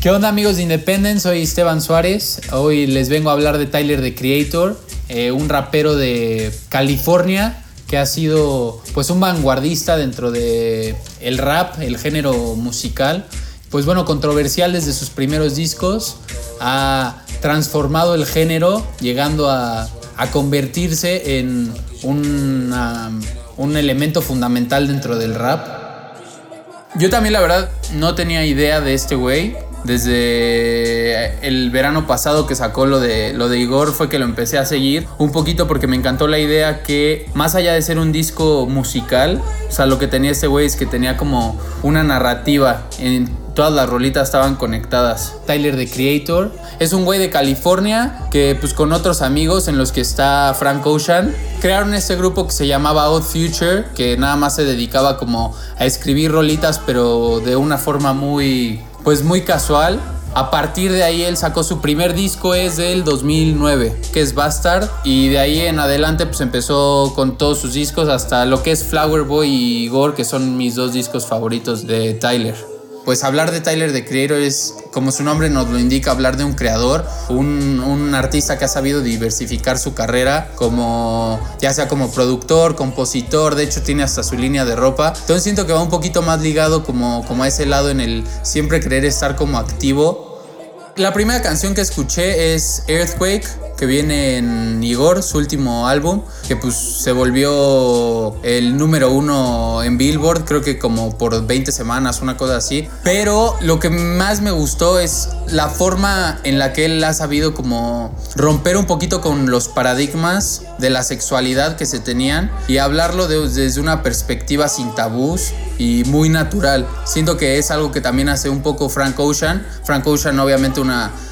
¿Qué onda amigos de Independence? Soy Esteban Suárez. Hoy les vengo a hablar de Tyler the Creator, eh, un rapero de California que ha sido pues un vanguardista dentro de el rap, el género musical. Pues bueno, controversial desde sus primeros discos, ha transformado el género llegando a convertirse en un elemento fundamental dentro del rap. Yo también la verdad no tenía idea de este güey. Desde el verano pasado que sacó lo de, lo de Igor fue que lo empecé a seguir un poquito porque me encantó la idea que más allá de ser un disco musical, o sea, lo que tenía este güey es que tenía como una narrativa en todas las rolitas estaban conectadas. Tyler the Creator es un güey de California que pues con otros amigos en los que está Frank Ocean crearon este grupo que se llamaba Odd Future que nada más se dedicaba como a escribir rolitas pero de una forma muy pues muy casual. A partir de ahí él sacó su primer disco es del 2009, que es Bastard, y de ahí en adelante pues empezó con todos sus discos hasta lo que es Flower Boy y Gore, que son mis dos discos favoritos de Tyler pues hablar de Tyler the Creator es, como su nombre nos lo indica, hablar de un creador, un, un, artista que ha sabido diversificar su carrera, como ya sea como productor, compositor, de hecho tiene hasta su línea de ropa. Entonces siento que va un poquito más ligado como, como a ese lado en el siempre querer estar como activo. La primera canción que escuché es Earthquake que viene en Igor, su último álbum, que pues se volvió el número uno en Billboard, creo que como por 20 semanas, una cosa así. Pero lo que más me gustó es la forma en la que él ha sabido como romper un poquito con los paradigmas de la sexualidad que se tenían y hablarlo desde una perspectiva sin tabús y muy natural. Siento que es algo que también hace un poco Frank Ocean. Frank Ocean obviamente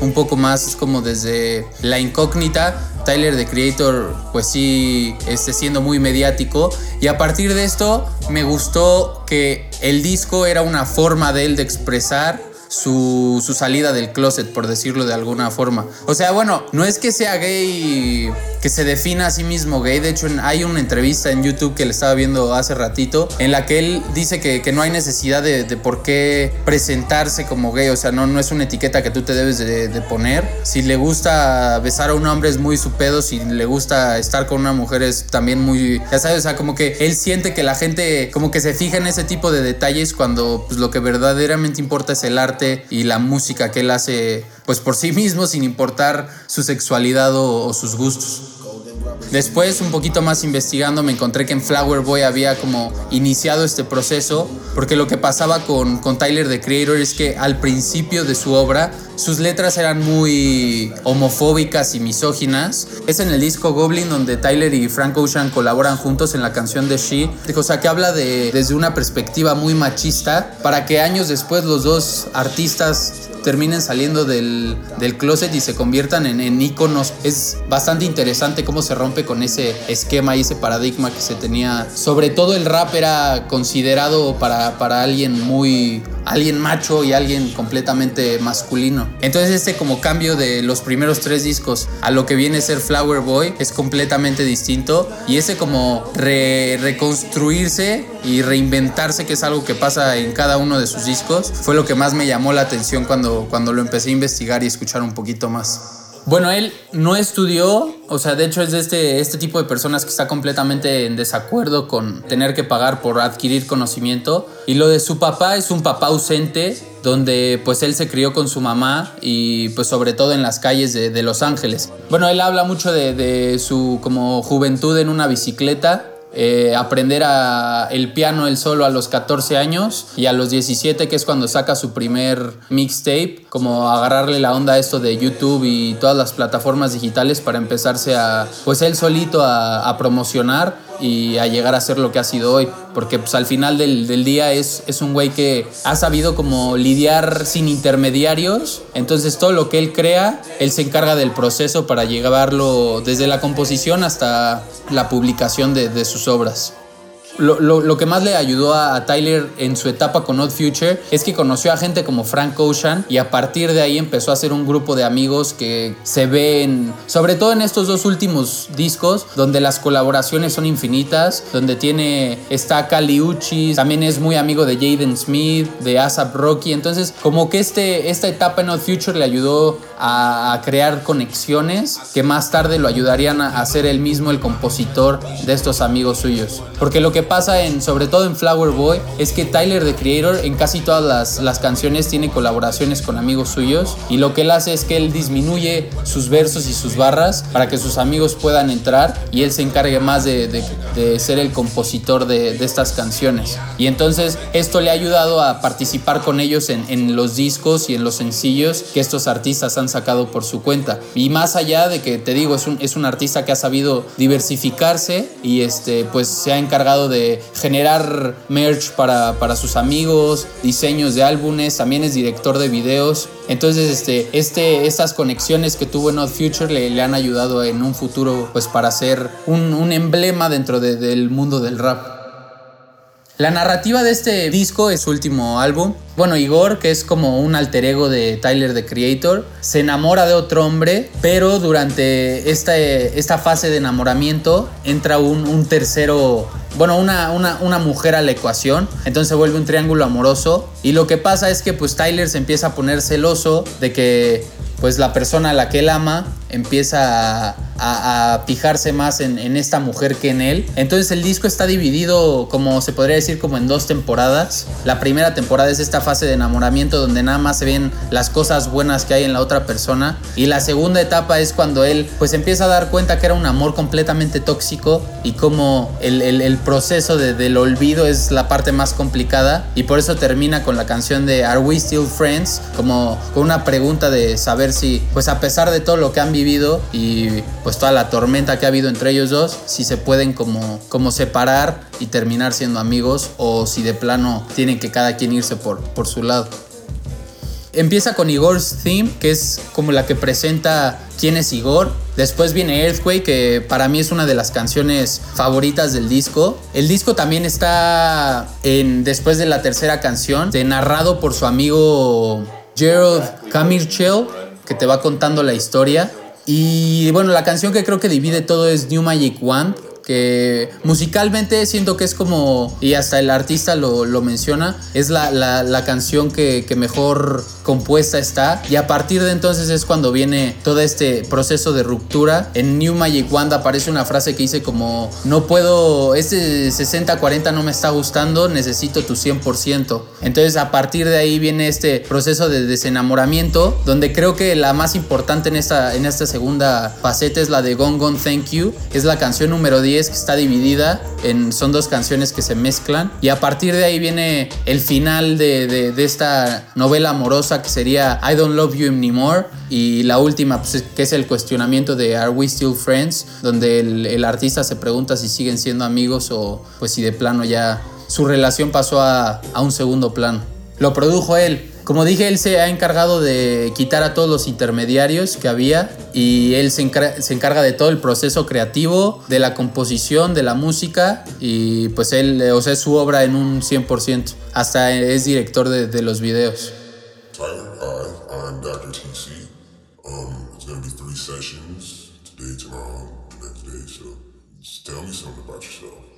un poco más como desde la incógnita. Tyler the Creator pues sí esté siendo muy mediático y a partir de esto me gustó que el disco era una forma de él de expresar su, salida del closet, por decirlo de alguna forma. O sea, bueno, no es que sea gay, que se defina a sí mismo gay. De hecho, hay una entrevista en YouTube que le estaba viendo hace ratito, en la que él dice que, no hay necesidad de, por qué presentarse como gay. O sea, no, no es una etiqueta que tú te debes de, de, poner. Si le gusta besar a un hombre es muy su pedo. Si le gusta estar con una mujer es también muy... Ya sabes, o sea, como que él siente que la gente como que se fija en ese tipo de detalles cuando pues, lo que verdaderamente importa es el arte y la música que él hace pues por sí mismo sin importar su sexualidad o, sus gustos. Después, un poquito más investigando, me encontré que en Flower Boy había como iniciado este proceso, porque lo que pasaba con, con Tyler the Creator es que al principio de su obra sus letras eran muy homofóbicas y misóginas. Es en el disco Goblin donde Tyler y Frank Ocean colaboran juntos en la canción de She. O sea, que habla de, desde una perspectiva muy machista para que años después los dos artistas terminen saliendo del, del closet y se conviertan en, en íconos. Es bastante interesante cómo se rompe con ese esquema y ese paradigma que se tenía. Sobre todo el rap era considerado para, para alguien muy alguien macho y alguien completamente masculino. Entonces este como cambio de los primeros tres discos a lo que viene a ser Flower Boy es completamente distinto y ese como reconstruirse y reinventarse que es algo que pasa en cada uno de sus discos fue lo que más me llamó la atención cuando, cuando lo empecé a investigar y escuchar un poquito más. Bueno, él no estudió, o sea, de hecho es de este, este tipo de personas que está completamente en desacuerdo con tener que pagar por adquirir conocimiento. Y lo de su papá es un papá ausente, donde pues él se crió con su mamá y pues sobre todo en las calles de, Los Ángeles. Bueno, él habla mucho de, de su como juventud en una bicicleta, eh, aprender a el piano él solo a los 14 años y a los 17 que es cuando saca su primer mixtape como agarrarle la onda a esto de YouTube y todas las plataformas digitales para empezarse a pues él solito a, a promocionar y a llegar a ser lo que ha sido hoy. Porque pues al final del, del día es, es un güey que ha sabido como lidiar sin intermediarios. Entonces todo lo que él crea, él se encarga del proceso para llevarlo desde la composición hasta la publicación de, de sus obras. Lo, que más le ayudó a, Tyler en su etapa con Odd Future es que conoció a gente como Frank Ocean y a partir de ahí empezó a hacer un grupo de amigos que se ven, sobre todo en estos dos últimos discos, donde las colaboraciones son infinitas, donde tiene, está Kali Uchis, también es muy amigo de Jaden Smith, de ASAP Rocky, entonces como que este, esta etapa en Odd Future le ayudó a, crear conexiones que más tarde lo ayudarían a, ser él mismo el compositor de estos amigos suyos. Porque lo que pasa en, sobre todo en Flower Boy, es que Tyler the Creator en casi todas las, las canciones tiene colaboraciones con amigos suyos y lo que él hace es que él disminuye sus versos y sus barras para que sus amigos puedan entrar y él se encargue más de, de, ser el compositor de, de, estas canciones. Y entonces esto le ha ayudado a participar con ellos en, en los discos y en los sencillos que estos artistas han sacado por su cuenta. Y más allá de que te digo, es un, es un artista que ha sabido diversificarse y este, pues se ha encargado de generar merch para, para sus amigos, diseños de álbumes, también es director de videos. Entonces, este, este, estas conexiones que tuvo en Odd Future le, han ayudado en un futuro pues para ser un, un emblema dentro del mundo del rap. La narrativa de este disco es su último álbum. Bueno, Igor, que es como un alter ego de Tyler the Creator, se enamora de otro hombre, pero durante esta, esta fase de enamoramiento entra un, un tercero, bueno, una, una, una, mujer a la ecuación, entonces se vuelve un triángulo amoroso. Y lo que pasa es que pues Tyler se empieza a poner celoso de que pues la persona a la que él ama empieza a, fijarse más en, esta mujer que en él. Entonces el disco está dividido, como se podría decir, como en dos temporadas. La primera temporada es esta fase de enamoramiento donde nada más se ven las cosas buenas que hay en la otra persona. Y la segunda etapa es cuando él pues empieza a dar cuenta que era un amor completamente tóxico y como el, proceso del olvido es la parte más complicada. Y por eso termina con la canción de Are We Still Friends? Como con una pregunta de saber si pues a pesar de todo lo que han vivido y pues toda la tormenta que ha habido entre ellos dos, si se pueden como, como separar y terminar siendo amigos o si de plano tienen que cada quien irse por, por su lado. Empieza con Igor's Theme, que es como la que presenta quién es Igor. Después viene Earthquake, que para mí es una de las canciones favoritas del disco. El disco también está en después de la tercera canción, narrado por su amigo Gerald Kamirchel, que te va contando la historia. Y bueno, la canción que creo que divide todo es New Magic Wand, que musicalmente siento que es como, y hasta el artista lo, menciona, es la, la, canción que, que, mejor compuesta está. Y a partir de entonces es cuando viene todo este proceso de ruptura. En New Magic Wand aparece una frase que dice como, no puedo, este 60-40 no me está gustando, necesito tu 100%. Entonces a partir de ahí viene este proceso de desenamoramiento, donde creo que la más importante en esta, en esta segunda faceta es la de Gone Gone Thank You. Es la canción número 10 que está dividida en, son dos canciones que se mezclan. Y a partir de ahí viene el final de, de, esta novela amorosa que sería I Don't Love You Anymore y la última pues, que es el cuestionamiento de Are We Still Friends donde el, artista se pregunta si siguen siendo amigos o pues si de plano ya su relación pasó a, a un segundo plano. Lo produjo él, como dije, él se ha encargado de quitar a todos los intermediarios que había y él se, encarga de todo el proceso creativo, de la composición, de la música y pues él, o sea, es su obra en un 100%. Hasta es director de, de los videos. Tell me something about yourself.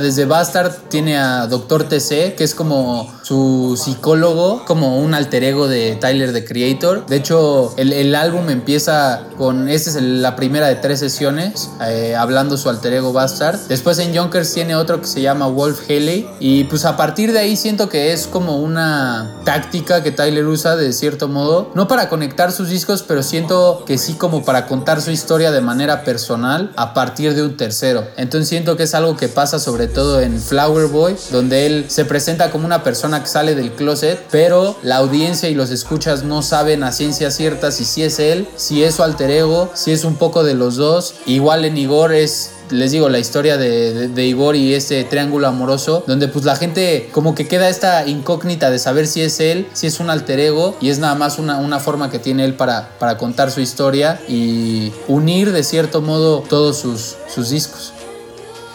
Desde Bastard tiene a Doctor TC, que es como su psicólogo, como un alter ego de Tyler the Creator. De hecho, el, álbum empieza con, esta es la primera de tres sesiones, eh, hablando su alter ego Bastard. Después en Junkers tiene otro que se llama Wolf Haley. Y pues a partir de ahí siento que es como una táctica que Tyler usa de cierto modo, no para conectar sus discos, pero siento que sí como para contar su historia de manera personal a partir de un tercero. Entonces siento que es algo que pasa sobre todo en Flower Boy, donde él se presenta como una persona que sale del closet, pero la audiencia y los escuchas no saben a ciencia cierta si sí es él, si es su alter ego, si es un poco de los dos. Igual en Igor es les digo, la historia de, de, Igor y este triángulo amoroso, donde pues la gente como que queda esta incógnita de saber si es él, si es un alter ego y es nada más una, una forma que tiene él para, para contar su historia y unir de cierto modo todos sus, sus discos.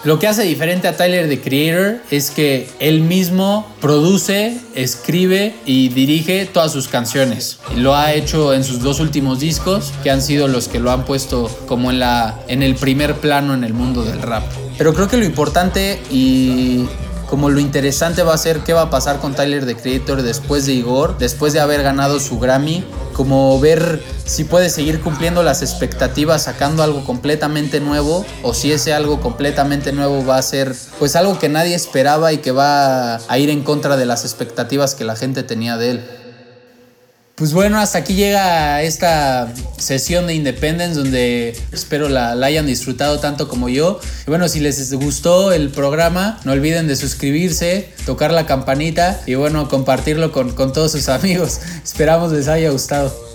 Lo que hace diferente a Tyler the Creator es que él mismo produce, escribe y dirige todas sus canciones. Lo ha hecho en sus dos últimos discos, que han sido los que lo han puesto como en, la, en el primer plano en el mundo del rap. Pero creo que lo importante y como lo interesante va a ser qué va a pasar con Tyler the Creator después de Igor, después de haber ganado su Grammy, como ver si puede seguir cumpliendo las expectativas sacando algo completamente nuevo o si ese algo completamente nuevo va a ser pues algo que nadie esperaba y que va a ir en contra de las expectativas que la gente tenía de él. Pues bueno, hasta aquí llega esta sesión de Independence donde espero la, hayan disfrutado tanto como yo. Y bueno, si les gustó el programa, no olviden de suscribirse, tocar la campanita y bueno, compartirlo con, con todos sus amigos. Esperamos les haya gustado.